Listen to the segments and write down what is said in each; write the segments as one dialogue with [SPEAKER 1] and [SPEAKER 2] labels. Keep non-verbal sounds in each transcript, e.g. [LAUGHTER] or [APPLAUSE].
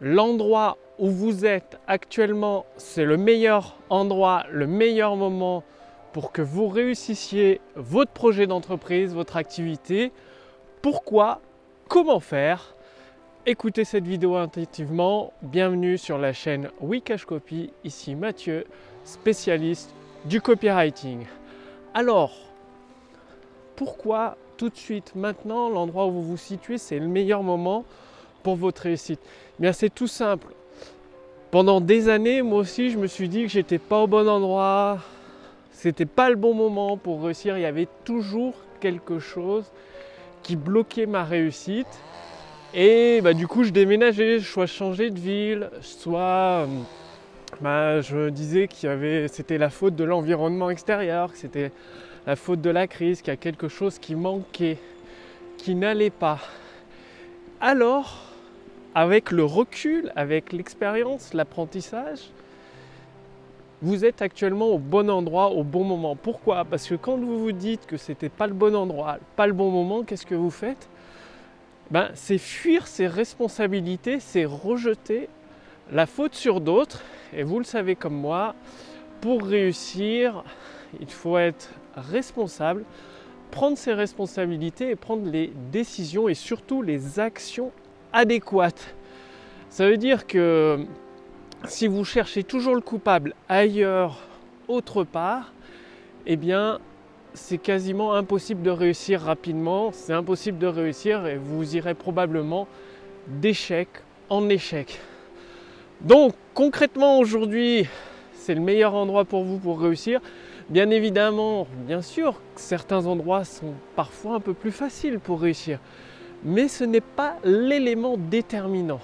[SPEAKER 1] l'endroit où vous êtes actuellement, c'est le meilleur endroit, le meilleur moment pour que vous réussissiez votre projet d'entreprise, votre activité. Pourquoi? Comment faire? Écoutez cette vidéo intuitivement. Bienvenue sur la chaîne Wikash Copy. Ici Mathieu, spécialiste du copywriting. Alors, pourquoi tout de suite maintenant l'endroit où vous vous situez, c'est le meilleur moment pour votre réussite Bien, c'est tout simple. Pendant des années, moi aussi, je me suis dit que j'étais pas au bon endroit, c'était pas le bon moment pour réussir. Il y avait toujours quelque chose qui bloquait ma réussite. Et bah, du coup, je déménageais, soit je de ville, soit euh, bah, je disais qu'il y avait, c'était la faute de l'environnement extérieur, que c'était la faute de la crise, qu'il y a quelque chose qui manquait, qui n'allait pas. Alors, avec le recul, avec l'expérience, l'apprentissage, vous êtes actuellement au bon endroit au bon moment. Pourquoi? Parce que quand vous vous dites que c'était pas le bon endroit, pas le bon moment, qu'est-ce que vous faites? Ben, c'est fuir ses responsabilités, c'est rejeter la faute sur d'autres. Et vous le savez comme moi, pour réussir, il faut être responsable, prendre ses responsabilités et prendre les décisions et surtout les actions adéquates. Ça veut dire que si vous cherchez toujours le coupable ailleurs, autre part, eh bien, c'est quasiment impossible de réussir rapidement. C'est impossible de réussir et vous irez probablement d'échec en échec. Donc, concrètement, aujourd'hui, c'est le meilleur endroit pour vous pour réussir. Bien évidemment, bien sûr, certains endroits sont parfois un peu plus faciles pour réussir. Mais ce n'est pas l'élément déterminant.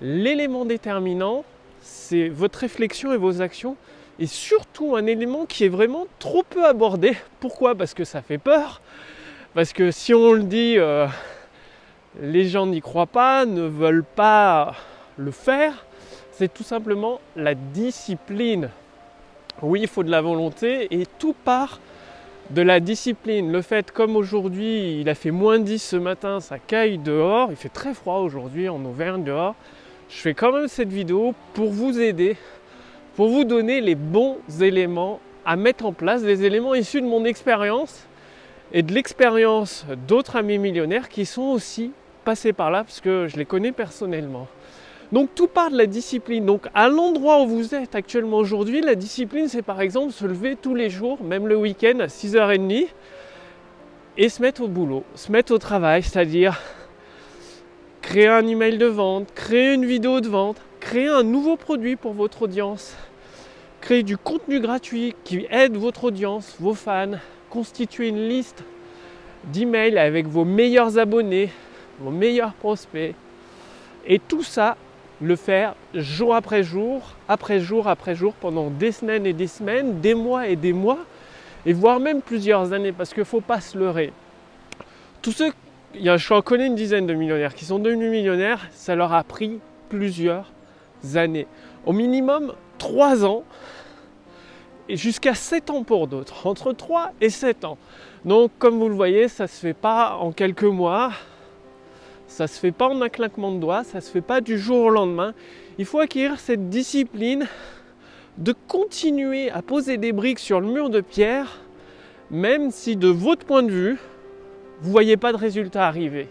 [SPEAKER 1] L'élément déterminant, c'est votre réflexion et vos actions, et surtout un élément qui est vraiment trop peu abordé. Pourquoi? Parce que ça fait peur, parce que si on le dit, euh, les gens n'y croient pas, ne veulent pas le faire, c'est tout simplement la discipline. Oui, il faut de la volonté et tout part de la discipline. Le fait, comme aujourd'hui, il a fait moins 10 ce matin, ça caille dehors, il fait très froid aujourd'hui en Auvergne dehors je fais quand même cette vidéo pour vous aider, pour vous donner les bons éléments à mettre en place, des éléments issus de mon expérience et de l'expérience d'autres amis millionnaires qui sont aussi passés par là parce que je les connais personnellement. Donc tout part de la discipline. Donc à l'endroit où vous êtes actuellement aujourd'hui, la discipline c'est par exemple se lever tous les jours, même le week-end à 6h30 et se mettre au boulot, se mettre au travail, c'est-à-dire créer un email de vente, créer une vidéo de vente, créer un nouveau produit pour votre audience, créer du contenu gratuit qui aide votre audience, vos fans, constituer une liste d'emails avec vos meilleurs abonnés, vos meilleurs prospects. Et tout ça, le faire jour après jour, après jour après jour, pendant des semaines et des semaines, des mois et des mois, et voire même plusieurs années, parce qu'il ne faut pas se leurrer. Tous ceux je en connais une dizaine de millionnaires qui sont devenus millionnaires, ça leur a pris plusieurs années. Au minimum 3 ans et jusqu'à 7 ans pour d'autres, entre 3 et 7 ans. Donc comme vous le voyez, ça ne se fait pas en quelques mois, ça ne se fait pas en un claquement de doigts, ça ne se fait pas du jour au lendemain. Il faut acquérir cette discipline de continuer à poser des briques sur le mur de pierre, même si de votre point de vue, vous ne voyez pas de résultat arriver.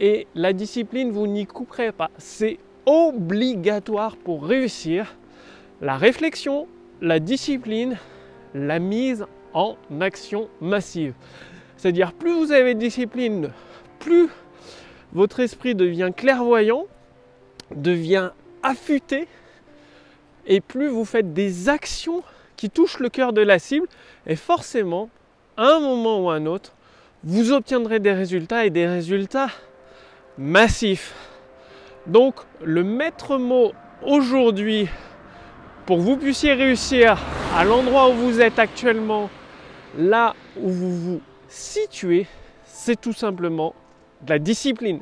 [SPEAKER 1] Et la discipline, vous n'y couperez pas. C'est obligatoire pour réussir. La réflexion, la discipline, la mise en action massive. C'est-à-dire plus vous avez de discipline, plus votre esprit devient clairvoyant, devient affûté, et plus vous faites des actions qui touchent le cœur de la cible, et forcément, à un moment ou à un autre, vous obtiendrez des résultats et des résultats massifs. Donc le maître mot aujourd'hui pour que vous puissiez réussir à l'endroit où vous êtes actuellement, là où vous vous situez, c'est tout simplement de la discipline.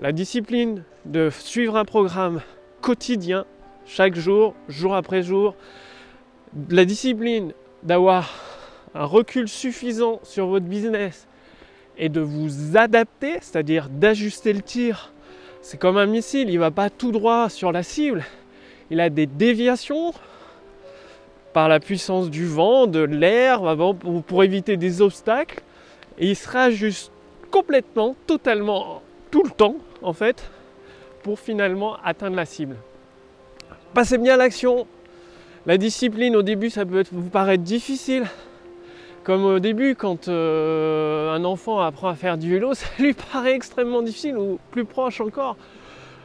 [SPEAKER 1] La discipline de suivre un programme quotidien, chaque jour, jour après jour. La discipline d'avoir un recul suffisant sur votre business et de vous adapter, c'est-à-dire d'ajuster le tir c'est comme un missile, il ne va pas tout droit sur la cible. Il a des déviations par la puissance du vent, de l'air, pour éviter des obstacles. Et il sera juste complètement, totalement, tout le temps, en fait, pour finalement atteindre la cible. Passez bien l'action. La discipline, au début, ça peut vous paraître difficile. Comme au début, quand euh, un enfant apprend à faire du vélo, [LAUGHS] ça lui paraît extrêmement difficile, ou plus proche encore.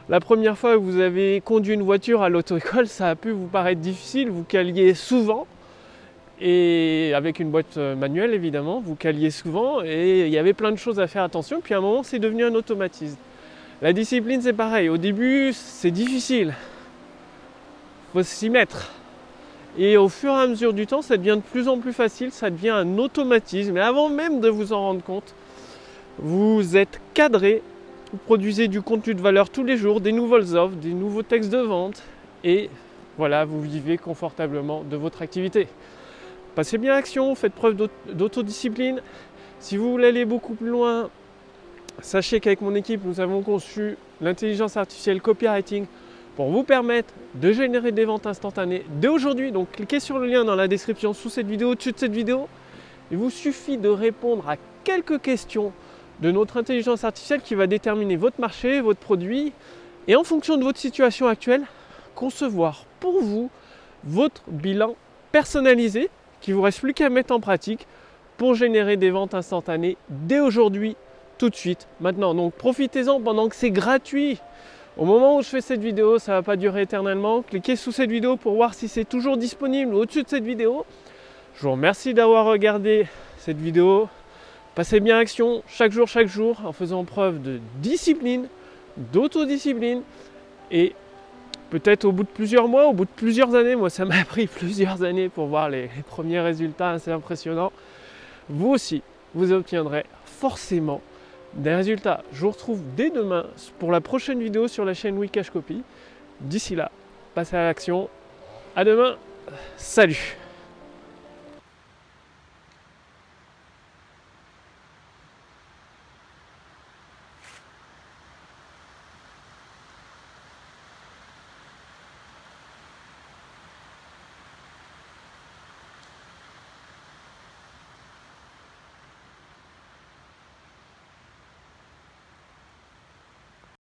[SPEAKER 1] La première fois que vous avez conduit une voiture à l'auto-école, ça a pu vous paraître difficile, vous caliez souvent, et avec une boîte euh, manuelle évidemment, vous caliez souvent, et il y avait plein de choses à faire attention, puis à un moment c'est devenu un automatisme. La discipline c'est pareil, au début c'est difficile, faut s'y mettre. Et au fur et à mesure du temps, ça devient de plus en plus facile, ça devient un automatisme. Et avant même de vous en rendre compte, vous êtes cadré, vous produisez du contenu de valeur tous les jours, des nouvelles offres, des nouveaux textes de vente, et voilà, vous vivez confortablement de votre activité. Passez bien l'action, faites preuve d'autodiscipline. Si vous voulez aller beaucoup plus loin, sachez qu'avec mon équipe, nous avons conçu l'intelligence artificielle copywriting pour vous permettre de générer des ventes instantanées dès aujourd'hui. Donc cliquez sur le lien dans la description sous cette vidéo, au-dessus de cette vidéo. Il vous suffit de répondre à quelques questions de notre intelligence artificielle qui va déterminer votre marché, votre produit et en fonction de votre situation actuelle, concevoir pour vous votre bilan personnalisé qui vous reste plus qu'à mettre en pratique pour générer des ventes instantanées dès aujourd'hui, tout de suite, maintenant. Donc profitez-en pendant que c'est gratuit. Au moment où je fais cette vidéo, ça ne va pas durer éternellement. Cliquez sous cette vidéo pour voir si c'est toujours disponible au-dessus de cette vidéo. Je vous remercie d'avoir regardé cette vidéo. Passez bien action chaque jour, chaque jour, en faisant preuve de discipline, d'autodiscipline. Et peut-être au bout de plusieurs mois, au bout de plusieurs années, moi ça m'a [LAUGHS] pris plusieurs années pour voir les, premiers résultats assez impressionnants. Vous aussi, vous obtiendrez forcément des résultats. Je vous retrouve dès demain pour la prochaine vidéo sur la chaîne Wikash Copy. D'ici là, passez à l'action. À demain. Salut